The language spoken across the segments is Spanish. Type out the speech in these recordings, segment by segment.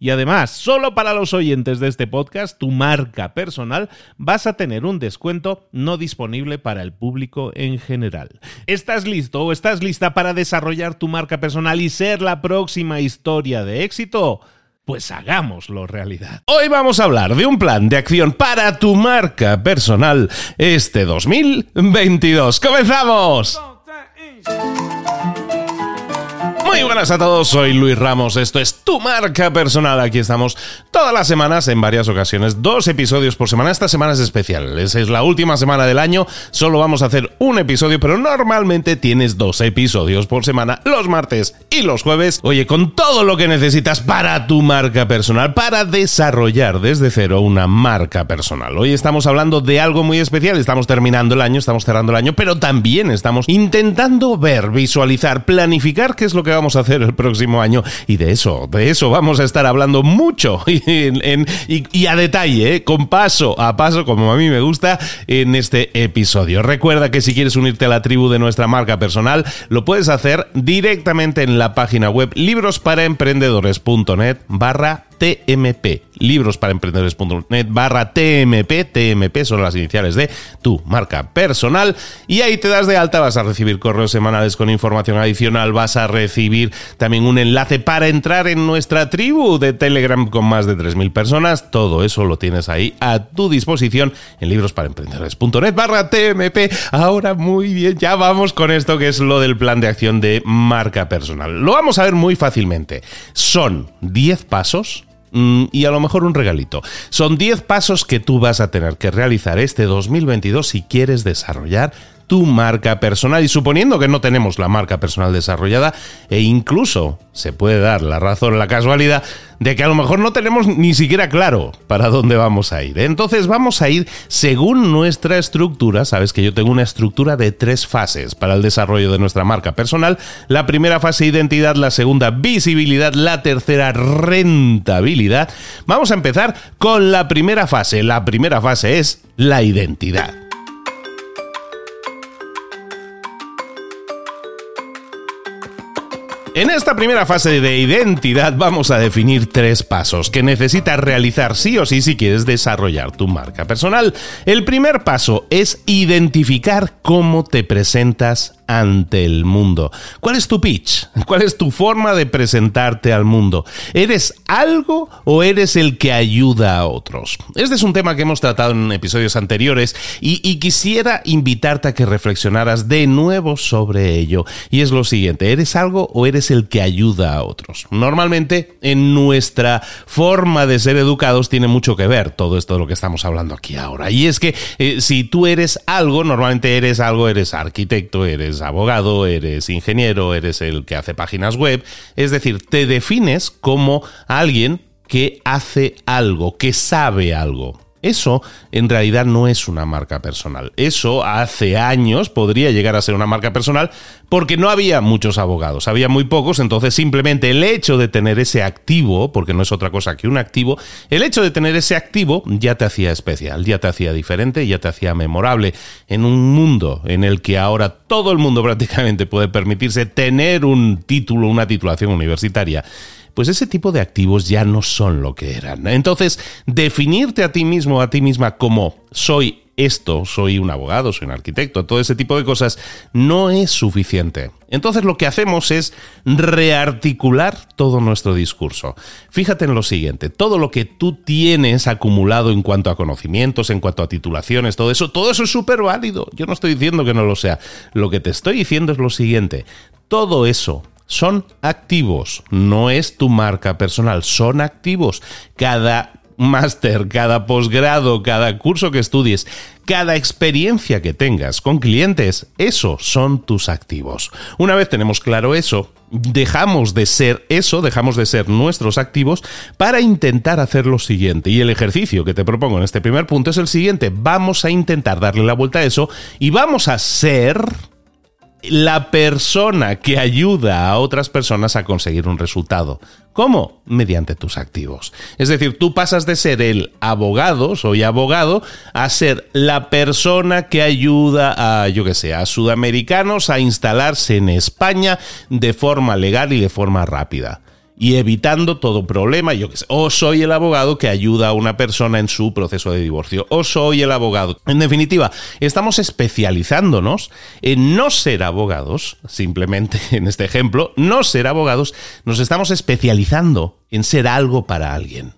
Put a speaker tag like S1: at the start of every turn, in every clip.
S1: Y además, solo para los oyentes de este podcast, tu marca personal, vas a tener un descuento no disponible para el público en general. ¿Estás listo o estás lista para desarrollar tu marca personal y ser la próxima historia de éxito? Pues hagámoslo realidad. Hoy vamos a hablar de un plan de acción para tu marca personal este 2022. ¡Comenzamos! Buenas a todos, soy Luis Ramos, esto es Tu Marca Personal, aquí estamos todas las semanas, en varias ocasiones, dos episodios por semana, esta semana es especial, es la última semana del año, solo vamos a hacer un episodio, pero normalmente tienes dos episodios por semana, los martes y los jueves, oye, con todo lo que necesitas para tu marca personal, para desarrollar desde cero una marca personal. Hoy estamos hablando de algo muy especial, estamos terminando el año, estamos cerrando el año, pero también estamos intentando ver, visualizar, planificar qué es lo que vamos a hacer el próximo año. Y de eso, de eso vamos a estar hablando mucho y, a detalle, ¿eh? con paso a paso, como a mí me gusta, en este episodio. Recuerda que si quieres unirte a la tribu de nuestra marca personal, lo puedes hacer directamente en la página web librosparaemprendedores.net barra TMP, librosparaemprendedores.net barra TMP, TMP son las iniciales de tu marca personal y ahí te das de alta, vas a recibir correos semanales con información adicional, vas a recibir también un enlace para entrar en nuestra tribu de Telegram con más de 3.000 personas, todo eso lo tienes ahí a tu disposición en librosparaemprendedores.net barra TMP. Ahora muy bien, ya vamos con esto que es lo del plan de acción de marca personal. Lo vamos a ver muy fácilmente. Son 10 pasos y a lo mejor un regalito. Son 10 pasos que tú vas a tener que realizar este 2022 si quieres desarrollar tu marca personal y suponiendo que no tenemos la marca personal desarrollada e incluso se puede dar la razón, la casualidad de que a lo mejor no tenemos ni siquiera claro para dónde vamos a ir. Entonces vamos a ir según nuestra estructura, sabes que yo tengo una estructura de tres fases para el desarrollo de nuestra marca personal. La primera fase identidad, la segunda visibilidad, la tercera rentabilidad. Vamos a empezar con la primera fase. La primera fase es la identidad. En esta primera fase de identidad vamos a definir tres pasos que necesitas realizar sí o sí si quieres desarrollar tu marca personal. El primer paso es identificar cómo te presentas ante el mundo. ¿Cuál es tu pitch? ¿Cuál es tu forma de presentarte al mundo? ¿Eres algo o eres el que ayuda a otros? Este es un tema que hemos tratado en episodios anteriores y, quisiera invitarte a que reflexionaras de nuevo sobre ello. Y es lo siguiente, ¿eres algo o eres el que ayuda a otros? Normalmente en nuestra forma de ser educados tiene mucho que ver todo esto de lo que estamos hablando aquí ahora. Y es que eh, si tú eres algo, normalmente eres algo, eres arquitecto, eres abogado, eres ingeniero, eres el que hace páginas web. Es decir, te defines como alguien que hace algo, que sabe algo. Eso en realidad no es una marca personal. Eso hace años podría llegar a ser una marca personal porque no había muchos abogados, había muy pocos, entonces simplemente el hecho de tener ese activo, porque no es otra cosa que un activo, el hecho de tener ese activo ya te hacía especial, ya te hacía diferente, ya te hacía memorable. En un mundo en el que ahora todo el mundo prácticamente puede permitirse tener un título, una titulación universitaria, pues ese tipo de activos ya no son lo que eran. Entonces, definirte a ti mismo, a ti misma como soy esto, soy un abogado, soy un arquitecto, todo ese tipo de cosas, no es suficiente. Entonces lo que hacemos es rearticular todo nuestro discurso. Fíjate en lo siguiente, todo lo que tú tienes acumulado en cuanto a conocimientos, en cuanto a titulaciones, todo eso, todo eso es súper válido. Yo no estoy diciendo que no lo sea. Lo que te estoy diciendo es lo siguiente, todo eso son activos, no es tu marca personal, son activos. Cada máster, cada posgrado, cada curso que estudies, cada experiencia que tengas con clientes, eso son tus activos. Una vez tenemos claro eso, dejamos de ser eso, dejamos de ser nuestros activos para intentar hacer lo siguiente. Y el ejercicio que te propongo en este primer punto es el siguiente. Vamos a intentar darle la vuelta a eso y vamos a ser la persona que ayuda a otras personas a conseguir un resultado. ¿Cómo? Mediante tus activos. Es decir, tú pasas de ser el abogado, soy abogado, a ser la persona que ayuda a, yo que sé, a sudamericanos a instalarse en España de forma legal y de forma rápida y evitando todo problema, yo que sé, o soy el abogado que ayuda a una persona en su proceso de divorcio, o soy el abogado. En definitiva, estamos especializándonos en no ser abogados, simplemente en este ejemplo, no ser abogados, nos estamos especializando en ser algo para alguien.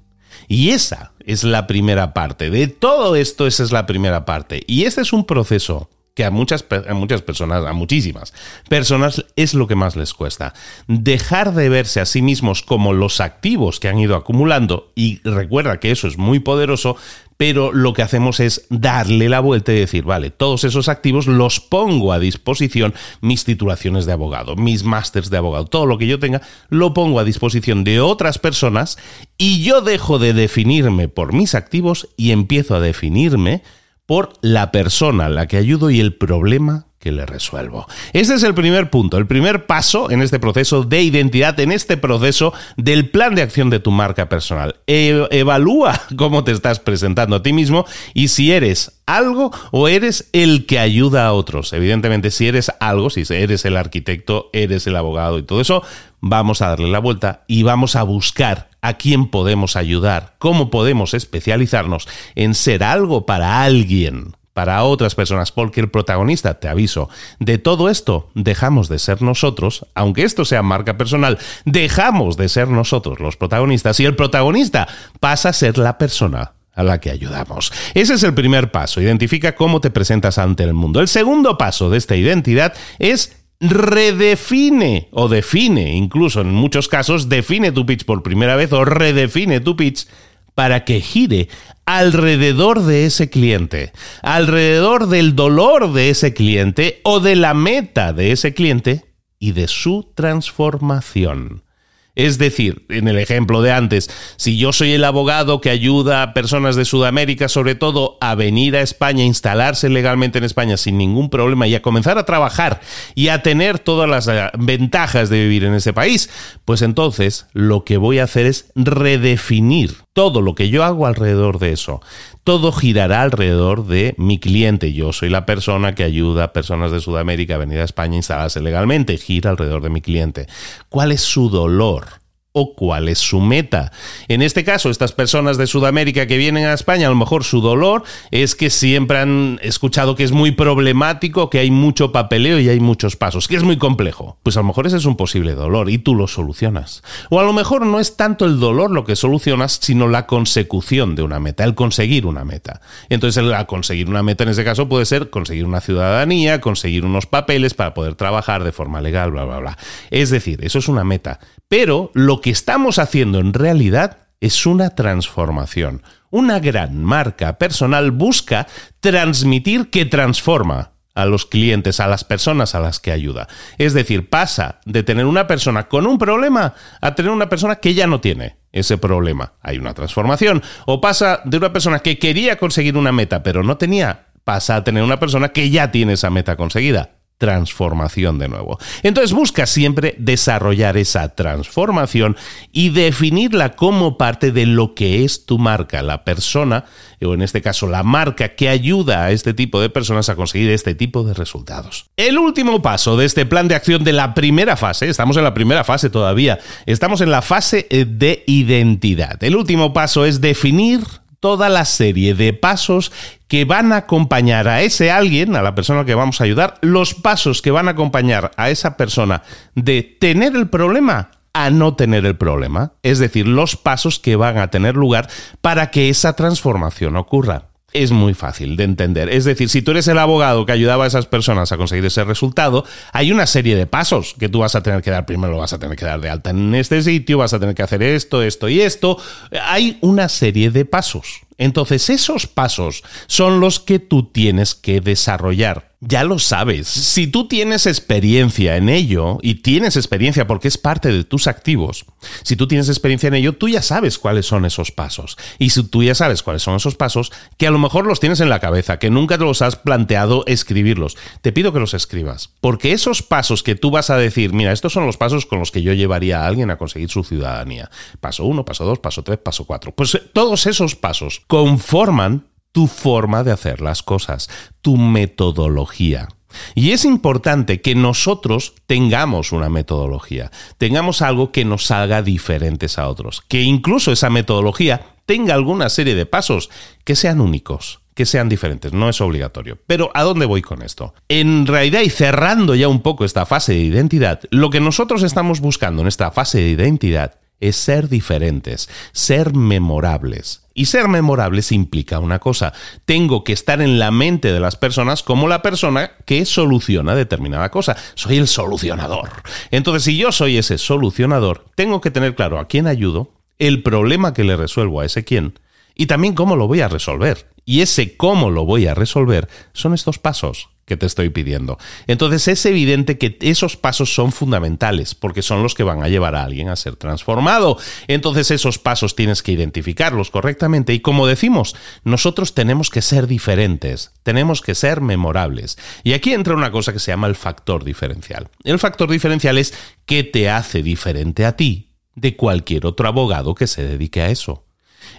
S1: Y esa es la primera parte. De todo esto, esa es la primera parte. Y este es un proceso que a muchas, a muchas personas, a muchísimas personas, es lo que más les cuesta. Dejar de verse a sí mismos como los activos que han ido acumulando, y recuerda que eso es muy poderoso, pero lo que hacemos es darle la vuelta y decir, vale, todos esos activos los pongo a disposición, mis titulaciones de abogado, mis másters de abogado, todo lo que yo tenga, lo pongo a disposición de otras personas y yo dejo de definirme por mis activos y empiezo a definirme por la persona a la que ayudo y el problema que le resuelvo. Ese es el primer punto, el primer paso en este proceso de identidad, en este proceso del plan de acción de tu marca personal. E, evalúa cómo te estás presentando a ti mismo y si eres algo o eres el que ayuda a otros. Evidentemente, si eres algo, si eres el arquitecto, eres el abogado y todo eso, vamos a darle la vuelta y vamos a buscar a quién podemos ayudar, cómo podemos especializarnos en ser algo para alguien, para otras personas, porque el protagonista, te aviso, de todo esto dejamos de ser nosotros, aunque esto sea marca personal, dejamos de ser nosotros los protagonistas y el protagonista pasa a ser la persona a la que ayudamos. Ese es el primer paso, identifica cómo te presentas ante el mundo. El segundo paso de esta identidad es redefine o define, incluso en muchos casos, define tu pitch por primera vez o redefine tu pitch para que gire alrededor de ese cliente, alrededor del dolor de ese cliente o de la meta de ese cliente y de su transformación. Es decir, en el ejemplo de antes, si yo soy el abogado que ayuda a personas de Sudamérica, sobre todo, a venir a España, a instalarse legalmente en España sin ningún problema y a comenzar a trabajar y a tener todas las eh, ventajas de vivir en ese país, pues entonces lo que voy a hacer es redefinir todo lo que yo hago alrededor de eso todo girará alrededor de mi cliente. Yo soy la persona que ayuda a personas de Sudamérica a venir a España a instalarse legalmente. Gira alrededor de mi cliente. ¿Cuál es su dolor? O cuál es su meta. En este caso, estas personas de Sudamérica que vienen a España, a lo mejor su dolor es que siempre han escuchado que es muy problemático, que hay mucho papeleo y hay muchos pasos, que es muy complejo. Pues a lo mejor ese es un posible dolor y tú lo solucionas. O a lo mejor no es tanto el dolor lo que solucionas, sino la consecución de una meta, el conseguir una meta. Entonces, el conseguir una meta en ese caso puede ser conseguir una ciudadanía, conseguir unos papeles para poder trabajar de forma legal, bla, bla, bla. Es decir, eso es una meta. Pero lo que estamos haciendo en realidad es una transformación. Una gran marca personal busca transmitir que transforma a los clientes, a las personas a las que ayuda. Es decir, pasa de tener una persona con un problema a tener una persona que ya no tiene ese problema. Hay una transformación. O pasa de una persona que quería conseguir una meta pero no tenía, pasa a tener una persona que ya tiene esa meta conseguida transformación de nuevo. Entonces busca siempre desarrollar esa transformación y definirla como parte de lo que es tu marca, la persona, o en este caso la marca que ayuda a este tipo de personas a conseguir este tipo de resultados. El último paso de este plan de acción de la primera fase, estamos en la primera fase todavía, estamos en la fase de identidad. El último paso es definir toda la serie de pasos que van a acompañar a ese alguien, a la persona que vamos a ayudar, los pasos que van a acompañar a esa persona de tener el problema a no tener el problema, es decir, los pasos que van a tener lugar para que esa transformación ocurra es muy fácil de entender. Es decir, si tú eres el abogado que ayudaba a esas personas a conseguir ese resultado, hay una serie de pasos que tú vas a tener que dar. Primero lo vas a tener que dar de alta en este sitio, vas a tener que hacer esto, esto y esto. Hay una serie de pasos. Entonces, esos pasos son los que tú tienes que desarrollar ya lo sabes. Si tú tienes experiencia en ello, y tienes experiencia porque es parte de tus activos, si tú tienes experiencia en ello, tú ya sabes cuáles son esos pasos. Y si tú ya sabes cuáles son esos pasos, que a lo mejor los tienes en la cabeza, que nunca te los has planteado escribirlos, te pido que los escribas. Porque esos pasos que tú vas a decir, mira, estos son los pasos con los que yo llevaría a alguien a conseguir su ciudadanía. Paso uno, paso dos, paso tres, paso cuatro. Pues eh, todos esos pasos conforman tu forma de hacer las cosas, tu metodología. Y es importante que nosotros tengamos una metodología, tengamos algo que nos salga diferentes a otros, que incluso esa metodología tenga alguna serie de pasos que sean únicos, que sean diferentes, no es obligatorio. Pero ¿a dónde voy con esto? En realidad, y cerrando ya un poco esta fase de identidad, lo que nosotros estamos buscando en esta fase de identidad es ser diferentes, ser memorables. Y ser memorables implica una cosa, tengo que estar en la mente de las personas como la persona que soluciona determinada cosa. Soy el solucionador. Entonces, si yo soy ese solucionador, tengo que tener claro a quién ayudo, el problema que le resuelvo a ese quién y también cómo lo voy a resolver. Y ese cómo lo voy a resolver son estos pasos que te estoy pidiendo. Entonces es evidente que esos pasos son fundamentales porque son los que van a llevar a alguien a ser transformado. Entonces esos pasos tienes que identificarlos correctamente y como decimos, nosotros tenemos que ser diferentes, tenemos que ser memorables. Y aquí entra una cosa que se llama el factor diferencial. El factor diferencial es qué te hace diferente a ti de cualquier otro abogado que se dedique a eso.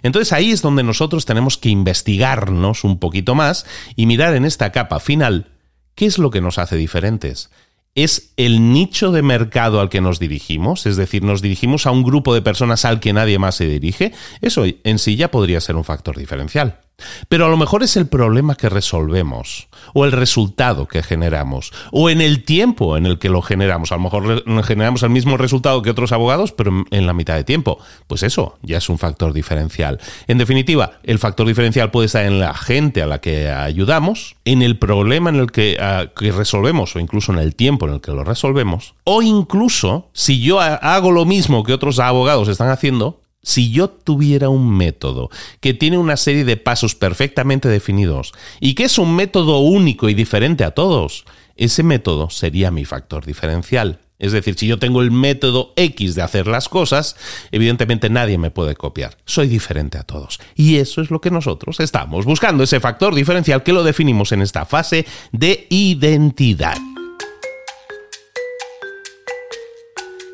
S1: Entonces ahí es donde nosotros tenemos que investigarnos un poquito más y mirar en esta capa final ¿Qué es lo que nos hace diferentes? ¿Es el nicho de mercado al que nos dirigimos? Es decir, nos dirigimos a un grupo de personas al que nadie más se dirige. Eso en sí ya podría ser un factor diferencial. Pero a lo mejor es el problema que resolvemos, o el resultado que generamos, o en el tiempo en el que lo generamos. A lo mejor generamos el mismo resultado que otros abogados, pero en la mitad de tiempo. Pues eso ya es un factor diferencial. En definitiva, el factor diferencial puede estar en la gente a la que ayudamos, en el problema en el que, que resolvemos, o incluso en el tiempo en el que lo resolvemos, o incluso si yo hago lo mismo que otros abogados están haciendo, si yo tuviera un método que tiene una serie de pasos perfectamente definidos y que es un método único y diferente a todos, ese método sería mi factor diferencial. Es decir, si yo tengo el método X de hacer las cosas, evidentemente nadie me puede copiar. Soy diferente a todos. Y eso es lo que nosotros estamos buscando, ese factor diferencial que lo definimos en esta fase de identidad.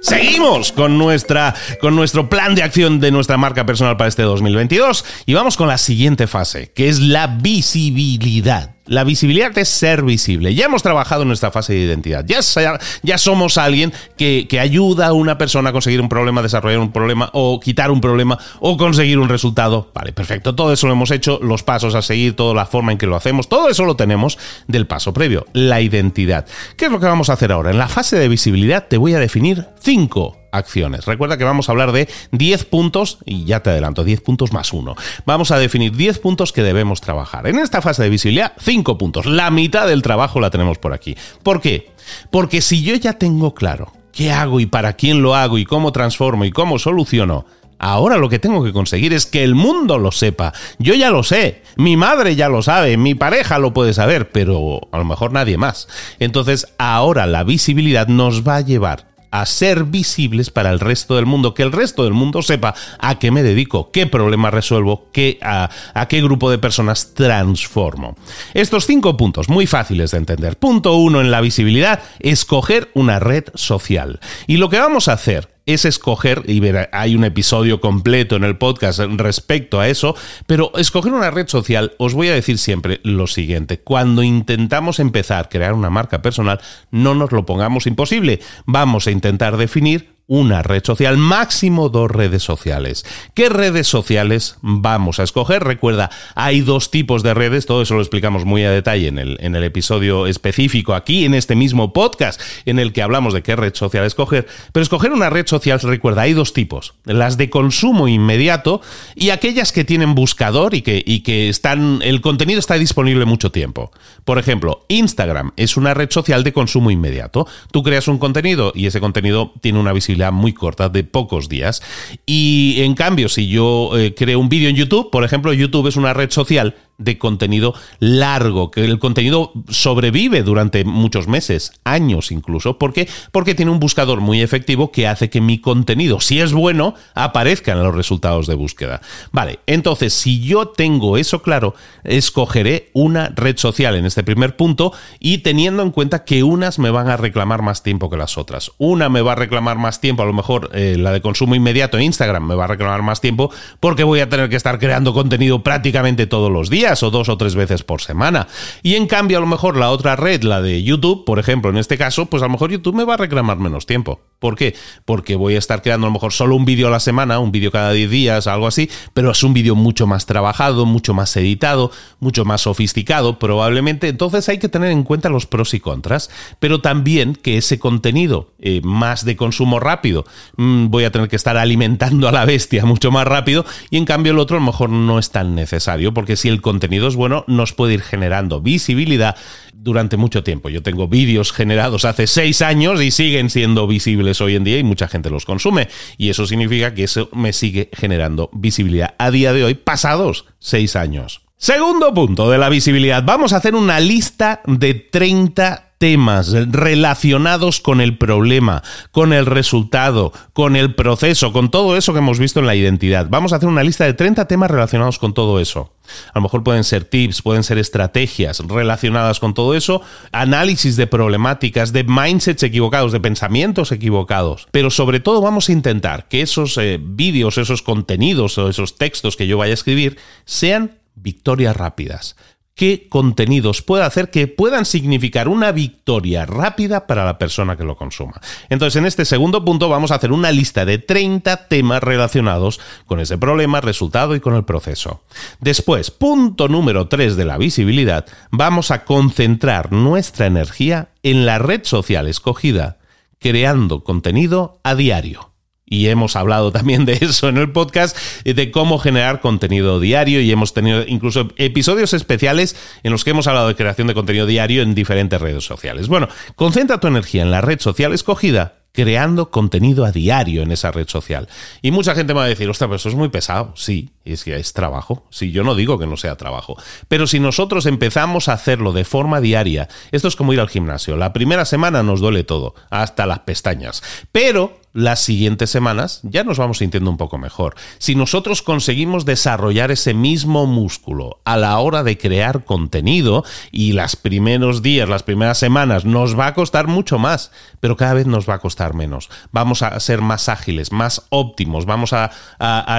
S1: Seguimos con, nuestra, con nuestro plan de acción de nuestra marca personal para este 2022 y vamos con la siguiente fase, que es la visibilidad. La visibilidad es ser visible. Ya hemos trabajado en nuestra fase de identidad. Ya, somos alguien que, que, ayuda a una persona a conseguir un problema, desarrollar un problema o quitar un problema o conseguir un resultado. Vale, perfecto. Todo eso lo hemos hecho, los pasos a seguir, toda la forma en que lo hacemos, todo eso lo tenemos del paso previo, la identidad. ¿Qué es lo que vamos a hacer ahora? En la fase de visibilidad te voy a definir cinco acciones. Recuerda que vamos a hablar de 10 puntos, y ya te adelanto, 10 puntos más uno. Vamos a definir 10 puntos que debemos trabajar. En esta fase de visibilidad, 5 puntos. La mitad del trabajo la tenemos por aquí. ¿Por qué? Porque si yo ya tengo claro qué hago y para quién lo hago y cómo transformo y cómo soluciono, Ahora lo que tengo que conseguir es que el mundo lo sepa. Yo ya lo sé, mi madre ya lo sabe, mi pareja lo puede saber, pero a lo mejor nadie más. Entonces ahora la visibilidad nos va a llevar a ser visibles para el resto del mundo, que el resto del mundo sepa a qué me dedico, qué problema resuelvo, qué, a, a qué grupo de personas transformo. Estos cinco puntos muy fáciles de entender. Punto uno en la visibilidad, escoger una red social. Y lo que vamos a hacer es escoger, y ver, hay un episodio completo en el podcast respecto a eso, pero escoger una red social, os voy a decir siempre lo siguiente, cuando intentamos empezar a crear una marca personal, no nos lo pongamos imposible, vamos a intentar definir una red social, máximo dos redes sociales. ¿Qué redes sociales vamos a escoger? Recuerda, hay dos tipos de redes, todo eso lo explicamos muy a detalle en el, en el episodio específico aquí, en este mismo podcast, en el que hablamos de qué red social escoger. Pero escoger una red social, recuerda, hay dos tipos, las de consumo inmediato y aquellas que tienen buscador y que, y que están, el contenido está disponible mucho tiempo. Por ejemplo, Instagram es una red social de consumo inmediato. Tú creas un contenido y ese contenido tiene una visibilidad muy corta, de pocos días. Y en cambio, si yo eh, creo un vídeo en YouTube, por ejemplo, YouTube es una red social de contenido largo, que el contenido sobrevive durante muchos meses, años incluso. ¿Por qué? Porque tiene un buscador muy efectivo que hace que mi contenido, si es bueno, aparezca en los resultados de búsqueda. Vale, entonces si yo tengo eso claro, escogeré una red social en este primer punto y teniendo en cuenta que unas me van a reclamar más tiempo que las otras. Una me va a reclamar más tiempo, a lo mejor eh, la de consumo inmediato Instagram me va a reclamar más tiempo porque voy a tener que estar creando contenido prácticamente todos los días o dos o tres veces por semana. Y en cambio, a lo mejor la otra red, la de YouTube, por ejemplo, en este caso, pues a lo mejor YouTube me va a reclamar menos tiempo. ¿Por qué? Porque voy a estar creando a lo mejor solo un vídeo a la semana, un vídeo cada 10 días, algo así, pero es un vídeo mucho más trabajado, mucho más editado, mucho más sofisticado, probablemente. Entonces hay que tener en cuenta los pros y contras, pero también que ese contenido eh, más de consumo rápido, mm, voy a tener que estar alimentando a la bestia mucho más rápido y en cambio el otro a lo mejor no es tan necesario, porque si el contenido es bueno, nos puede ir generando visibilidad durante mucho tiempo. Yo tengo vídeos generados hace seis años y siguen siendo visibles hoy en día y mucha gente los consume. Y eso significa que eso me sigue generando visibilidad a día de hoy, pasados seis años. Segundo punto de la visibilidad. Vamos a hacer una lista de 30 temas relacionados con el problema, con el resultado, con el proceso, con todo eso que hemos visto en la identidad. Vamos a hacer una lista de 30 temas relacionados con todo eso. A lo mejor pueden ser tips, pueden ser estrategias relacionadas con todo eso, análisis de problemáticas, de mindsets equivocados, de pensamientos equivocados. Pero sobre todo vamos a intentar que esos eh, vídeos, esos contenidos o esos textos que yo vaya a escribir sean victorias rápidas qué contenidos puede hacer que puedan significar una victoria rápida para la persona que lo consuma. Entonces, en este segundo punto vamos a hacer una lista de 30 temas relacionados con ese problema, resultado y con el proceso. Después, punto número 3 de la visibilidad, vamos a concentrar nuestra energía en la red social escogida, creando contenido a diario y hemos hablado también de eso en el podcast, de cómo generar contenido diario y hemos tenido incluso episodios especiales en los que hemos hablado de creación de contenido diario en diferentes redes sociales. Bueno, concentra tu energía en la red social escogida creando contenido a diario en esa red social. Y mucha gente me va a decir, ostras, pero eso es muy pesado. Sí, es que es trabajo. Sí, yo no digo que no sea trabajo. Pero si nosotros empezamos a hacerlo de forma diaria, esto es como ir al gimnasio. La primera semana nos duele todo, hasta las pestañas. Pero las siguientes semanas ya nos vamos sintiendo un poco mejor. Si nosotros conseguimos desarrollar ese mismo músculo a la hora de crear contenido y los primeros días, las primeras semanas nos va a costar mucho más, pero cada vez nos va a costar menos. Vamos a ser más ágiles, más óptimos, vamos a,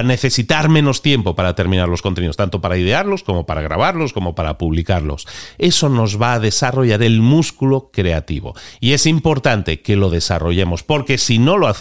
S1: necesitar menos tiempo para terminar los contenidos, tanto para idearlos como para grabarlos, como para publicarlos. Eso nos va a desarrollar el músculo creativo. Y es importante que lo desarrollemos, porque si no lo hacemos,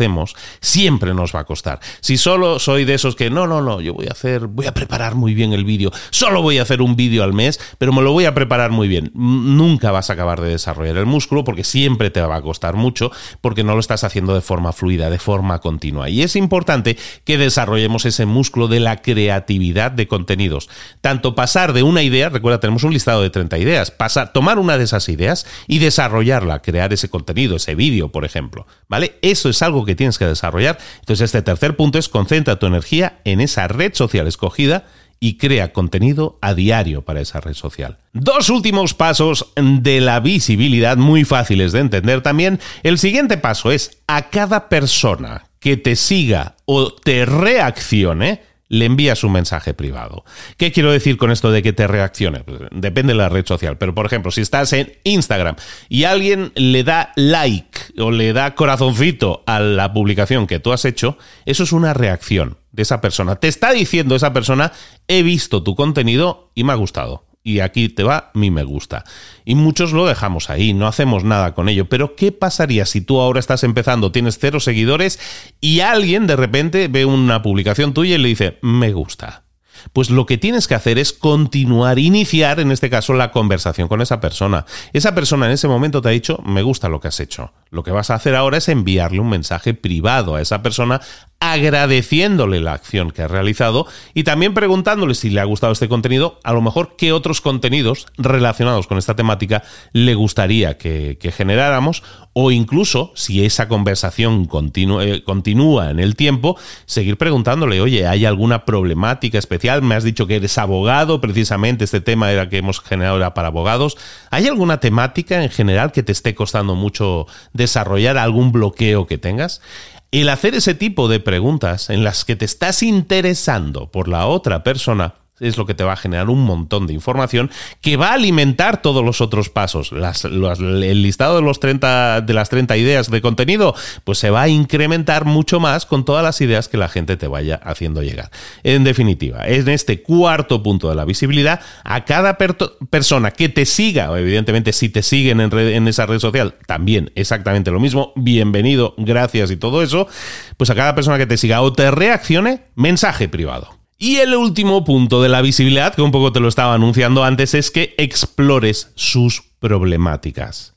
S1: siempre nos va a costar. Si solo soy de esos que no, no, no, yo voy a hacer, voy a preparar muy bien el vídeo, solo voy a hacer un vídeo al mes, pero me lo voy a preparar muy bien. Nunca vas a acabar de desarrollar el músculo porque siempre te va a costar mucho porque no lo estás haciendo de forma fluida, de forma continua. Y es importante que desarrollemos ese músculo de la creatividad de contenidos. Tanto pasar de una idea, recuerda, tenemos un listado de 30 ideas, pasar, tomar una de esas ideas y desarrollarla, crear ese contenido, ese vídeo, por ejemplo. ¿Vale? Eso es algo que tienes que desarrollar. Entonces, este tercer punto es concentra tu energía en esa red social escogida y crea contenido a diario para esa red social. Dos últimos pasos de la visibilidad muy fáciles de entender también. El siguiente paso es a cada persona que te siga o te reaccione, le envías un mensaje privado. ¿Qué quiero decir con esto de que te reaccione? Pues, depende de la red social, pero por ejemplo, si estás en Instagram y alguien le da like o le da corazoncito a la publicación que tú has hecho, eso es una reacción de esa persona. Te está diciendo esa persona, he visto tu contenido y me ha gustado y aquí te va mi me gusta. Y muchos lo dejamos ahí, no hacemos nada con ello. Pero ¿qué pasaría si tú ahora estás empezando, tienes cero seguidores y alguien de repente ve una publicación tuya y le dice me gusta? Pues lo que tienes que hacer es continuar, iniciar en este caso la conversación con esa persona. Esa persona en ese momento te ha dicho, me gusta lo que has hecho. Lo que vas a hacer ahora es enviarle un mensaje privado a esa persona agradeciéndole la acción que ha realizado y también preguntándole si le ha gustado este contenido, a lo mejor qué otros contenidos relacionados con esta temática le gustaría que, generáramos o incluso si esa conversación eh, continúa en el tiempo, seguir preguntándole, oye, ¿hay alguna problemática especial? Me has dicho que eres abogado, precisamente este tema era que hemos generado era para abogados. ¿Hay alguna temática en general que te esté costando mucho desarrollar, algún bloqueo que tengas? El hacer ese tipo de preguntas en las que te estás interesando por la otra persona es lo que te va a generar un montón de información que va a alimentar todos los otros pasos. el listado de, los 30, de las 30 ideas de contenido, pues se va a incrementar mucho más con todas las ideas que la gente te vaya haciendo llegar. En definitiva, en este cuarto punto de la visibilidad, a cada persona que te siga, evidentemente si te siguen en, en esa red social, también exactamente lo mismo, bienvenido, gracias y todo eso, pues a cada persona que te siga o te reaccione, mensaje privado. Y el último punto de la visibilidad, que un poco te lo estaba anunciando antes, es que explores sus problemáticas.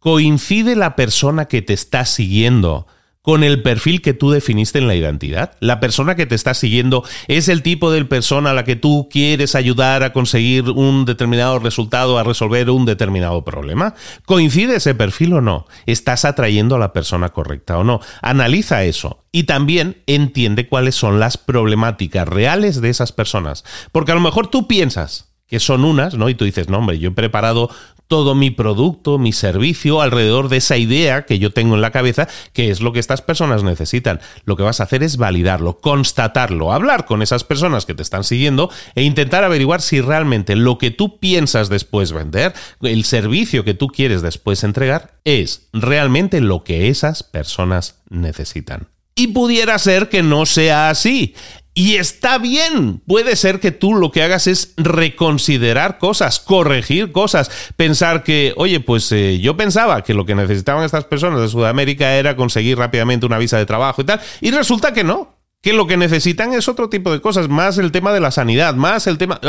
S1: ¿Coincide la persona que te está siguiendo con el perfil que tú definiste en la identidad. La persona que te está siguiendo es el tipo de persona a la que tú quieres ayudar a conseguir un determinado resultado, a resolver un determinado problema. ¿Coincide ese perfil o no? ¿Estás atrayendo a la persona correcta o no? Analiza eso y también entiende cuáles son las problemáticas reales de esas personas. Porque a lo mejor tú piensas que son unas, ¿no? Y tú dices, no, hombre, yo he preparado todo mi producto, mi servicio alrededor de esa idea que yo tengo en la cabeza, que es lo que estas personas necesitan. Lo que vas a hacer es validarlo, constatarlo, hablar con esas personas que te están siguiendo e intentar averiguar si realmente lo que tú piensas después vender, el servicio que tú quieres después entregar, es realmente lo que esas personas necesitan. Y pudiera ser que no sea así. Y está bien, puede ser que tú lo que hagas es reconsiderar cosas, corregir cosas, pensar que, oye, pues eh, yo pensaba que lo que necesitaban estas personas de Sudamérica era conseguir rápidamente una visa de trabajo y tal, y resulta que no, que lo que necesitan es otro tipo de cosas, más el tema de la sanidad, más el tema...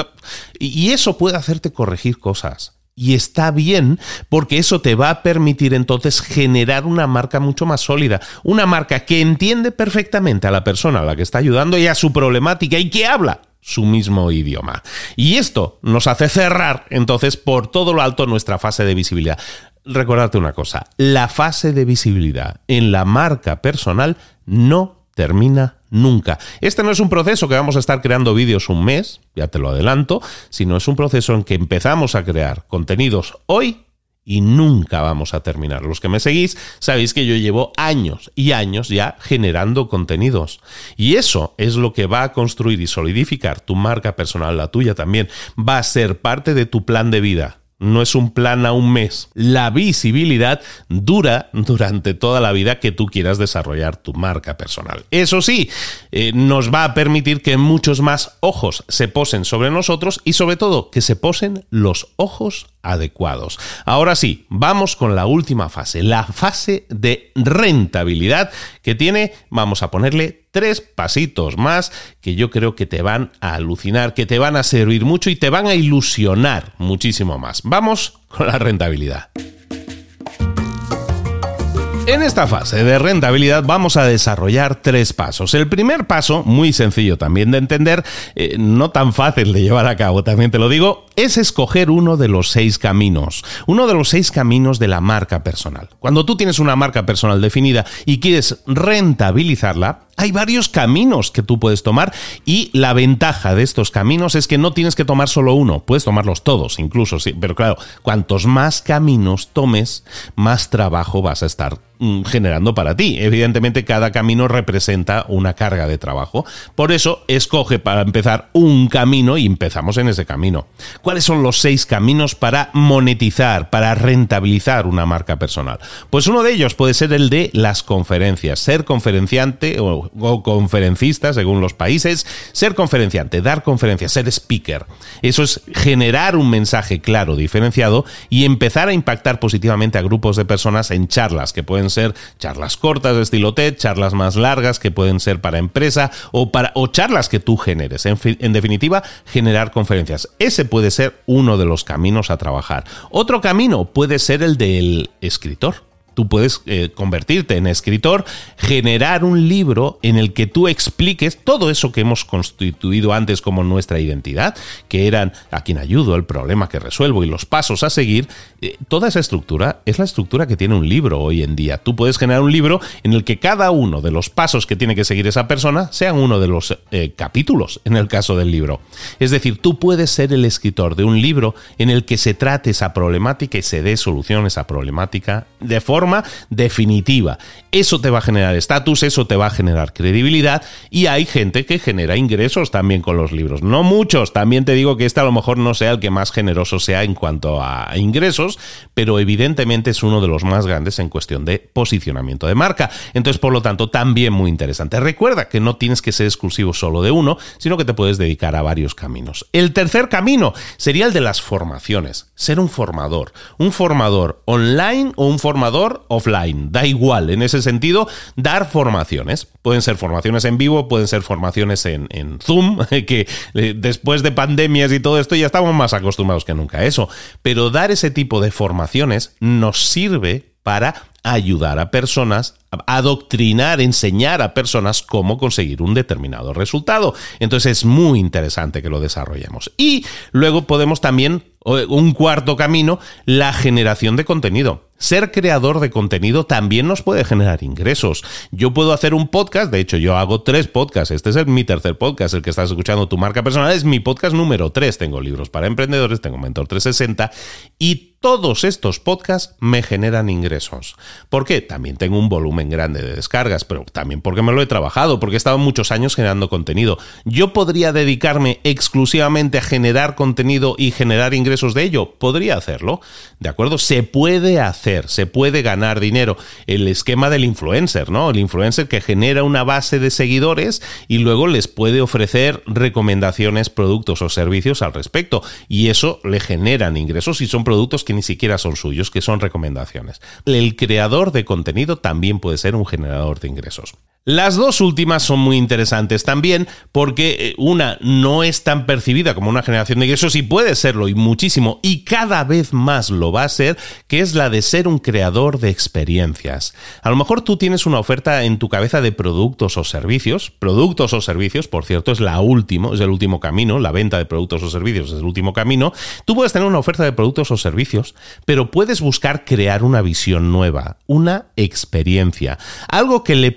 S1: Y eso puede hacerte corregir cosas. Y está bien porque eso te va a permitir entonces generar una marca mucho más sólida, una marca que entiende perfectamente a la persona a la que está ayudando y a su problemática y que habla su mismo idioma. Y esto nos hace cerrar entonces por todo lo alto nuestra fase de visibilidad. Recordarte una cosa, la fase de visibilidad en la marca personal no termina nunca. Este no es un proceso que vamos a estar creando vídeos un mes, ya te lo adelanto, sino es un proceso en que empezamos a crear contenidos hoy y nunca vamos a terminar. Los que me seguís sabéis que yo llevo años y años ya generando contenidos. Y eso es lo que va a construir y solidificar tu marca personal, la tuya también. Va a ser parte de tu plan de vida no es un plan a un mes. La visibilidad dura durante toda la vida que tú quieras desarrollar tu marca personal. Eso sí, eh, nos va a permitir que muchos más ojos se posen sobre nosotros y sobre todo que se posen los ojos adecuados. Ahora sí, vamos con la última fase, la fase de rentabilidad que tiene, vamos a ponerle tres pasitos más que yo creo que te van a alucinar, que te van a servir mucho y te van a ilusionar muchísimo más. Vamos con la rentabilidad. En esta fase de rentabilidad vamos a desarrollar tres pasos. El primer paso, muy sencillo también de entender, eh, no tan fácil de llevar a cabo, también te lo digo, es escoger uno de los seis caminos, uno de los seis caminos de la marca personal. Cuando tú tienes una marca personal definida y quieres rentabilizarla, hay varios caminos que tú puedes tomar y la ventaja de estos caminos es que no tienes que tomar solo uno, puedes tomarlos todos incluso, sí, pero claro, cuantos más caminos tomes, más trabajo vas a estar mm, generando para ti. Evidentemente cada camino representa una carga de trabajo. Por eso escoge para empezar un camino y empezamos en ese camino. ¿Cuáles son los seis caminos para monetizar, para rentabilizar una marca personal? Pues uno de ellos puede ser el de las conferencias. Ser conferenciante o, conferencista, según los países, ser conferenciante, dar conferencias, ser speaker. Eso es generar un mensaje claro, diferenciado y empezar a impactar positivamente a grupos de personas en charlas, que pueden ser charlas cortas de estilo TED, charlas más largas que pueden ser para empresa o, para, o charlas que tú generes. En, en definitiva, generar conferencias. Ese puede ser uno de los caminos a trabajar. Otro camino puede ser el del escritor tú puedes eh, convertirte en escritor, generar un libro en el que tú expliques todo eso que hemos constituido antes como nuestra identidad, que eran a quien ayudo, el problema que resuelvo y los pasos a seguir. Eh, toda esa estructura es la estructura que tiene un libro hoy en día. Tú puedes generar un libro en el que cada uno de los pasos que tiene que seguir esa persona sean uno de los eh, capítulos en el caso del libro. Es decir, tú puedes ser el escritor de un libro en el que se trate esa problemática y se dé solución a esa problemática de forma definitiva. Eso te va a generar estatus, eso te va a generar credibilidad y hay gente que genera ingresos también con los libros. No muchos, también te digo que este a lo mejor no sea el que más generoso sea en cuanto a ingresos, pero evidentemente es uno de los más grandes en cuestión de posicionamiento de marca. Entonces, por lo tanto, también muy interesante. Recuerda que no tienes que ser exclusivo solo de uno, sino que te puedes dedicar a varios caminos. El tercer camino sería el de las formaciones. Ser un formador. Un formador online o un formador offline. Da igual, en ese sentido, dar formaciones. Pueden ser formaciones en vivo, pueden ser formaciones en, en Zoom, que eh, después de pandemias y todo esto ya estamos más acostumbrados que nunca a eso. Pero dar ese tipo de formaciones nos sirve para ayudar a personas, adoctrinar, enseñar a personas cómo conseguir un determinado resultado. Entonces es muy interesante que lo desarrollemos. Y luego podemos también, un cuarto camino, la generación de contenido. Ser creador de contenido también nos puede generar ingresos. Yo puedo hacer un podcast, de hecho yo hago tres podcasts, este es mi tercer podcast, el que estás escuchando, tu marca personal, es mi podcast número tres. Tengo libros para emprendedores, tengo Mentor 360 y todos estos podcasts me generan ingresos. ¿Por qué? También tengo un volumen grande de descargas, pero también porque me lo he trabajado, porque he estado muchos años generando contenido. Yo podría dedicarme exclusivamente a generar contenido y generar ingresos de ello. Podría hacerlo, ¿de acuerdo? Se puede hacer, se puede ganar dinero. El esquema del influencer, ¿no? El influencer que genera una base de seguidores y luego les puede ofrecer recomendaciones, productos o servicios al respecto. Y eso le generan ingresos y son productos que ni siquiera son suyos, que son recomendaciones. El creador de contenido también puede ser un generador de ingresos. Las dos últimas son muy interesantes también porque eh, una no es tan percibida como una generación de ingresos y puede serlo y muchísimo y cada vez más lo va a ser, que es la de ser un creador de experiencias. A lo mejor tú tienes una oferta en tu cabeza de productos o servicios, productos o servicios, por cierto, es la última, es el último camino, la venta de productos o servicios es el último camino. Tú puedes tener una oferta de productos o servicios, pero puedes buscar crear una visión nueva, una experiencia, algo que le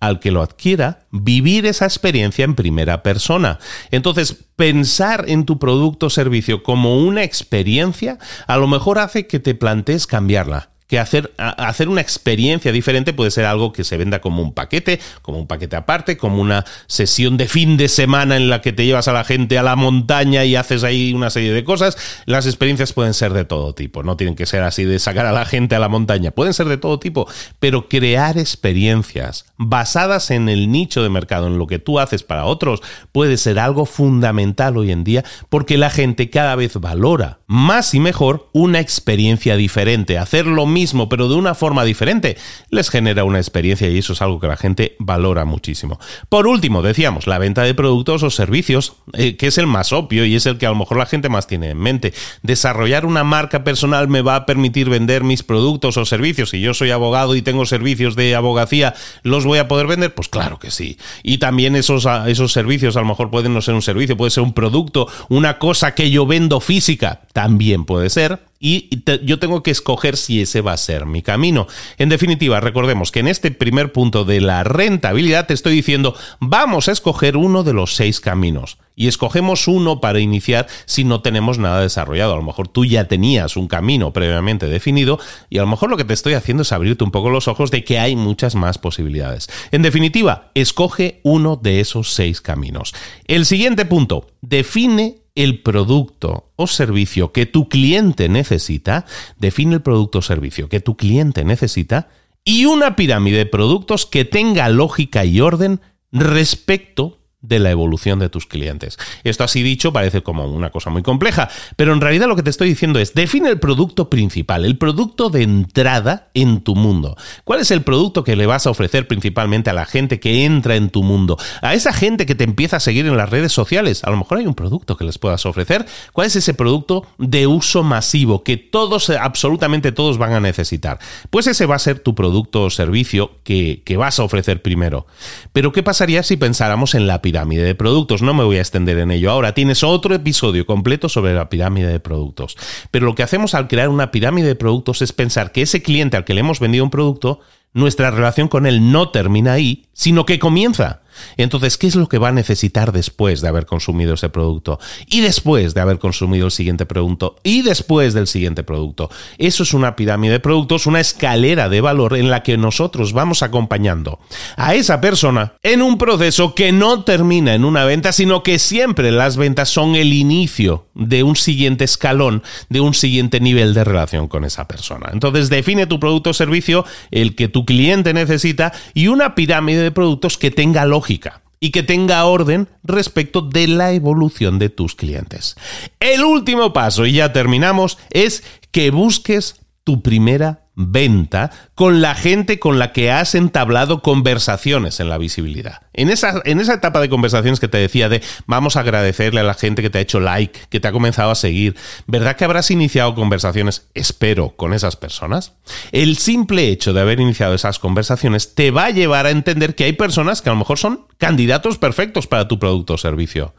S1: al que lo adquiera vivir esa experiencia en primera persona. Entonces, pensar en tu producto o servicio como una experiencia a lo mejor hace que te plantees cambiarla que hacer, hacer una experiencia diferente puede ser algo que se venda como un paquete, como un paquete aparte, como una sesión de fin de semana en la que te llevas a la gente a la montaña y haces ahí una serie de cosas. Las experiencias pueden ser de todo tipo, no tienen que ser así de sacar a la gente a la montaña, pueden ser de todo tipo, pero crear experiencias basadas en el nicho de mercado, en lo que tú haces para otros, puede ser algo fundamental hoy en día porque la gente cada vez valora más y mejor una experiencia diferente, hacerlo mismo, pero de una forma diferente, les genera una experiencia y eso es algo que la gente valora muchísimo. Por último, decíamos, la venta de productos o servicios, eh, que es el más obvio y es el que a lo mejor la gente más tiene en mente. Desarrollar una marca personal me va a permitir vender mis productos o servicios. Si yo soy abogado y tengo servicios de abogacía, ¿los voy a poder vender? Pues claro que sí. Y también esos, esos servicios a lo mejor pueden no ser un servicio, puede ser un producto, una cosa que yo vendo física, también puede ser y yo tengo que escoger si ese va a ser mi camino. En definitiva, recordemos que en este primer punto de la rentabilidad te estoy diciendo, vamos a escoger uno de los seis caminos. Y escogemos uno para iniciar si no tenemos nada desarrollado. A lo mejor tú ya tenías un camino previamente definido y a lo mejor lo que te estoy haciendo es abrirte un poco los ojos de que hay muchas más posibilidades. En definitiva, escoge uno de esos seis caminos. El siguiente punto, define el producto o servicio que tu cliente necesita, define el producto o servicio que tu cliente necesita y una pirámide de productos que tenga lógica y orden respecto de la evolución de tus clientes. Esto así dicho parece como una cosa muy compleja, pero en realidad lo que te estoy diciendo es, define el producto principal, el producto de entrada en tu mundo. ¿Cuál es el producto que le vas a ofrecer principalmente a la gente que entra en tu mundo? A esa gente que te empieza a seguir en las redes sociales. A lo mejor hay un producto que les puedas ofrecer. ¿Cuál es ese producto de uso masivo que todos, absolutamente todos van a necesitar? Pues ese va a ser tu producto o servicio que, que vas a ofrecer primero. Pero ¿qué pasaría si pensáramos en la pirámide? de productos. No me voy a extender en ello ahora. Tienes otro episodio completo sobre la pirámide de productos. Pero lo que hacemos al crear una pirámide de productos es pensar que ese cliente al que le hemos vendido un producto, nuestra relación con él no termina ahí, sino que comienza. Entonces, ¿qué es lo que va a necesitar después de haber consumido ese producto? Y después de haber consumido el siguiente producto. Y después del siguiente producto. Eso es una pirámide de productos, una escalera de valor en la que nosotros vamos acompañando a esa persona en un proceso que no termina en una venta, sino que siempre las ventas son el inicio de un siguiente escalón, de un siguiente nivel de relación con esa persona. Entonces, define tu producto o servicio, el que cliente necesita, y una pirámide de productos que tenga lógica y que tenga orden respecto de la evolución de tus clientes. El último paso, y ya terminamos, es que busques tu primera venta con la gente con la que has entablado conversaciones en la visibilidad. En esa, en esa etapa de conversaciones que te decía de vamos a agradecerle a la gente que te ha hecho like, que te ha comenzado a seguir, ¿verdad que habrás iniciado conversaciones, espero, con esas personas? El simple hecho de haber iniciado esas conversaciones te va a llevar a entender que hay personas que a lo mejor son candidatos perfectos para tu producto o servicio.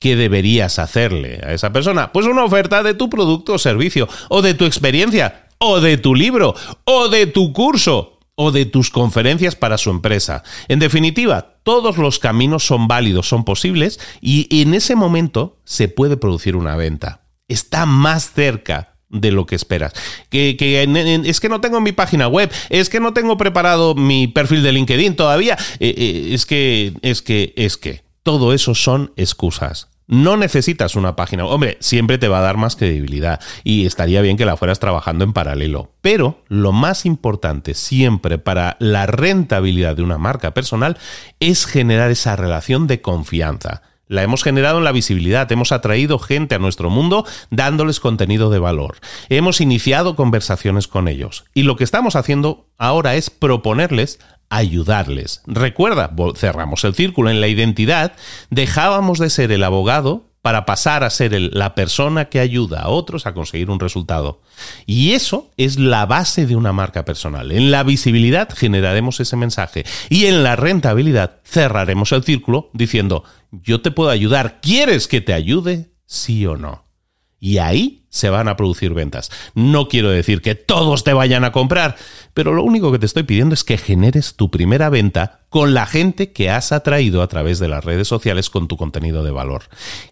S1: ¿Qué deberías hacerle a esa persona? Pues una oferta de tu producto o servicio o de tu experiencia o de tu libro, o de tu curso, o de tus conferencias para su empresa. En definitiva, todos los caminos son válidos, son posibles, y en ese momento se puede producir una venta. Está más cerca de lo que esperas. Que, es que no tengo mi página web, es que no tengo preparado mi perfil de LinkedIn todavía, eh, eh, es que, es que, es que. Todo eso son excusas. No necesitas una página. Hombre, siempre te va a dar más credibilidad y estaría bien que la fueras trabajando en paralelo. Pero lo más importante siempre para la rentabilidad de una marca personal es generar esa relación de confianza. La hemos generado en la visibilidad, hemos atraído gente a nuestro mundo dándoles contenido de valor. Hemos iniciado conversaciones con ellos. Y lo que estamos haciendo ahora es proponerles ayudarles. Recuerda, cerramos el círculo en la identidad, dejábamos de ser el abogado para pasar a ser la persona que ayuda a otros a conseguir un resultado. Y eso es la base de una marca personal. En la visibilidad generaremos ese mensaje y en la rentabilidad cerraremos el círculo diciendo, yo te puedo ayudar, ¿quieres que te ayude? Sí o no. Y ahí se van a producir ventas. No quiero decir que todos te vayan a comprar, pero lo único que te estoy pidiendo es que generes tu primera venta con la gente que has atraído a través de las redes sociales con tu contenido de valor.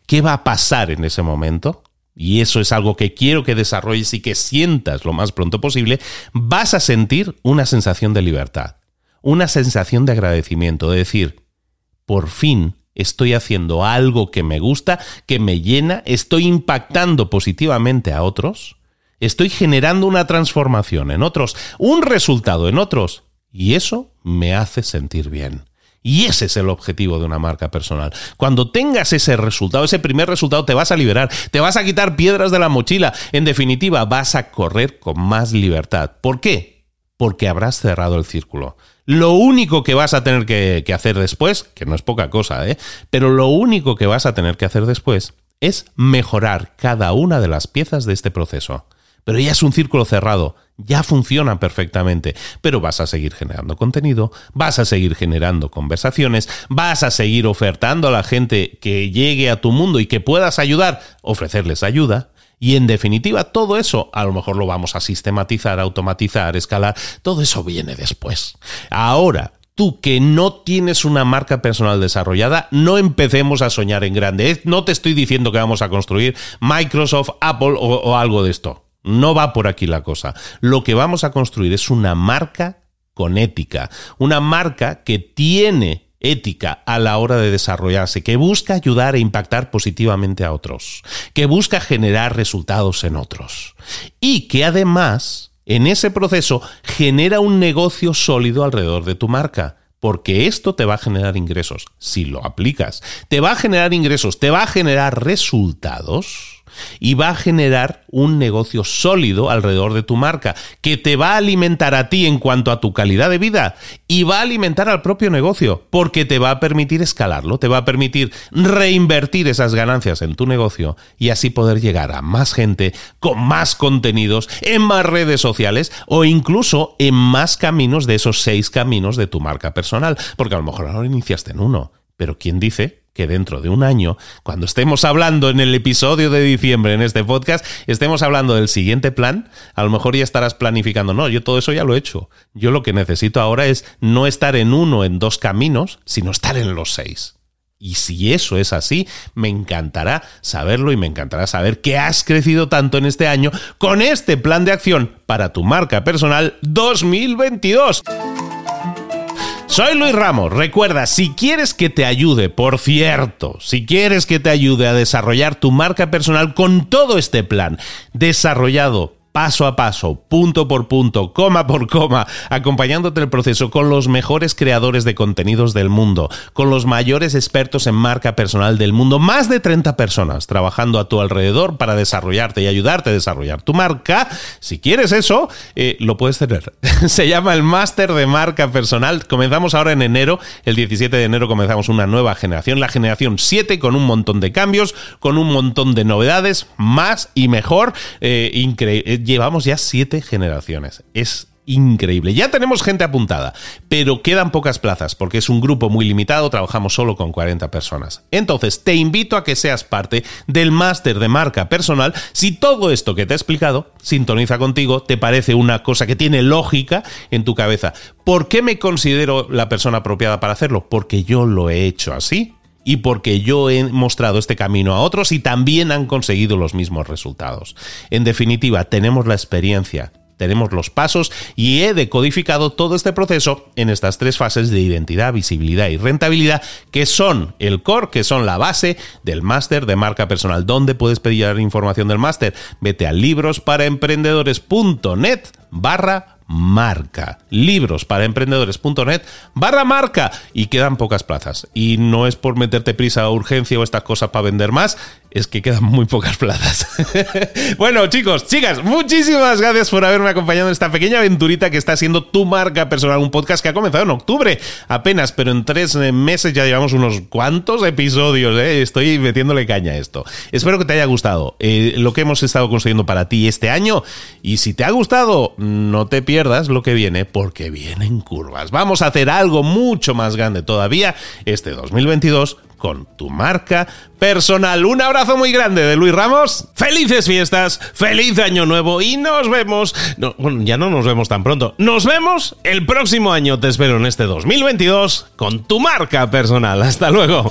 S1: ¿Qué va a pasar en ese momento? Y eso es algo que quiero que desarrolles y que sientas lo más pronto posible. Vas a sentir una sensación de libertad, una sensación de agradecimiento, de decir, por fin estoy haciendo algo que me gusta, que me llena, estoy impactando positivamente a otros, estoy generando una transformación en otros, un resultado en otros, y eso me hace sentir bien. Y ese es el objetivo de una marca personal. Cuando tengas ese resultado, ese primer resultado, te vas a liberar, te vas a quitar piedras de la mochila. En definitiva, vas a correr con más libertad. ¿Por qué? Porque habrás cerrado el círculo. Lo único que vas a tener que, hacer después, que no es poca cosa, ¿eh? pero lo único que vas a tener que hacer después es mejorar cada una de las piezas de este proceso. Pero ya es un círculo cerrado, ya funciona perfectamente, pero vas a seguir generando contenido, vas a seguir generando conversaciones, vas a seguir ofertando a la gente que llegue a tu mundo y que puedas ayudar, ofrecerles ayuda, y en definitiva, todo eso a lo mejor lo vamos a sistematizar, automatizar, escalar. Todo eso viene después. Ahora, tú que no tienes una marca personal desarrollada, no empecemos a soñar en grande. No te estoy diciendo que vamos a construir Microsoft, Apple o, o algo de esto. No va por aquí la cosa. Lo que vamos a construir es una marca con ética, una marca que tiene ética a la hora de desarrollarse, que busca ayudar e impactar positivamente a otros, que busca generar resultados en otros y que además en ese proceso genera un negocio sólido alrededor de tu marca porque esto te va a generar ingresos, si lo aplicas. Te va a generar ingresos, te va a generar resultados y va a generar un negocio sólido alrededor de tu marca que te va a alimentar a ti en cuanto a tu calidad de vida y va a alimentar al propio negocio porque te va a permitir escalarlo, te va a permitir reinvertir esas ganancias en tu negocio y así poder llegar a más gente con más contenidos en más redes sociales o incluso en más caminos de esos seis caminos de tu marca personal porque a lo mejor ahora iniciaste en uno pero ¿quién dice que dentro de un año, cuando estemos hablando en el episodio de diciembre en este podcast, estemos hablando del siguiente plan, a lo mejor ya estarás planificando, no, yo todo eso ya lo he hecho. Yo lo que necesito ahora es no estar en uno, en dos caminos, sino estar en los seis. Y si eso es así, me encantará saberlo y me encantará saber que has crecido tanto en este año con este plan de acción para tu marca personal 2022. Soy Luis Ramos. Recuerda, si quieres que te ayude, por cierto, si quieres que te ayude a desarrollar tu marca personal con todo este plan desarrollado paso a paso, punto por punto, coma por coma, acompañándote el proceso con los mejores creadores de contenidos del mundo, con los mayores expertos en marca personal del mundo, más de 30 personas trabajando a tu alrededor para desarrollarte y ayudarte a desarrollar tu marca. Si quieres eso, eh, lo puedes tener. Se llama el Máster de Marca Personal. Comenzamos ahora en enero, el 17 de enero comenzamos una nueva generación, la generación 7, con un montón de cambios, con un montón de novedades, más y mejor. Eh, increíble llevamos ya siete generaciones. Es increíble. Ya tenemos gente apuntada, pero quedan pocas plazas porque es un grupo muy limitado, trabajamos solo con 40 personas. Entonces, te invito a que seas parte del máster de marca personal. Si todo esto que te he explicado sintoniza contigo, te parece una cosa que tiene lógica en tu cabeza. ¿Por qué me considero la persona apropiada para hacerlo? Porque yo lo he hecho así y porque yo he mostrado este camino a otros y también han conseguido los mismos resultados. En definitiva, tenemos la experiencia, tenemos los pasos y he decodificado todo este proceso en estas tres fases de identidad, visibilidad y rentabilidad que son el core, que son la base del máster de marca personal. ¿Dónde puedes pedir información del máster? Vete a librosparaemprendedores.net barra marca. Libros para emprendedores.net barra marca. Y quedan pocas plazas. Y no es por meterte prisa o urgencia o estas cosas para vender más, es que quedan muy pocas plazas. bueno, chicos, chicas, muchísimas gracias por haberme acompañado en esta pequeña aventurita que está siendo tu marca personal, un podcast que ha comenzado en octubre apenas, pero en tres meses ya llevamos unos cuantos episodios, ¿eh? estoy metiéndole caña a esto. Espero que te haya gustado eh, lo que hemos estado construyendo para ti este año y si te ha gustado, no te pierdas lo que viene porque vienen curvas. Vamos a hacer algo mucho más grande todavía este 2022 con tu marca personal. Un abrazo muy grande de Luis Ramos. Felices fiestas, feliz año nuevo y nos vemos. bueno, ya no nos vemos tan pronto. Nos vemos el próximo año. Te espero en este 2022 con tu marca personal. Hasta luego.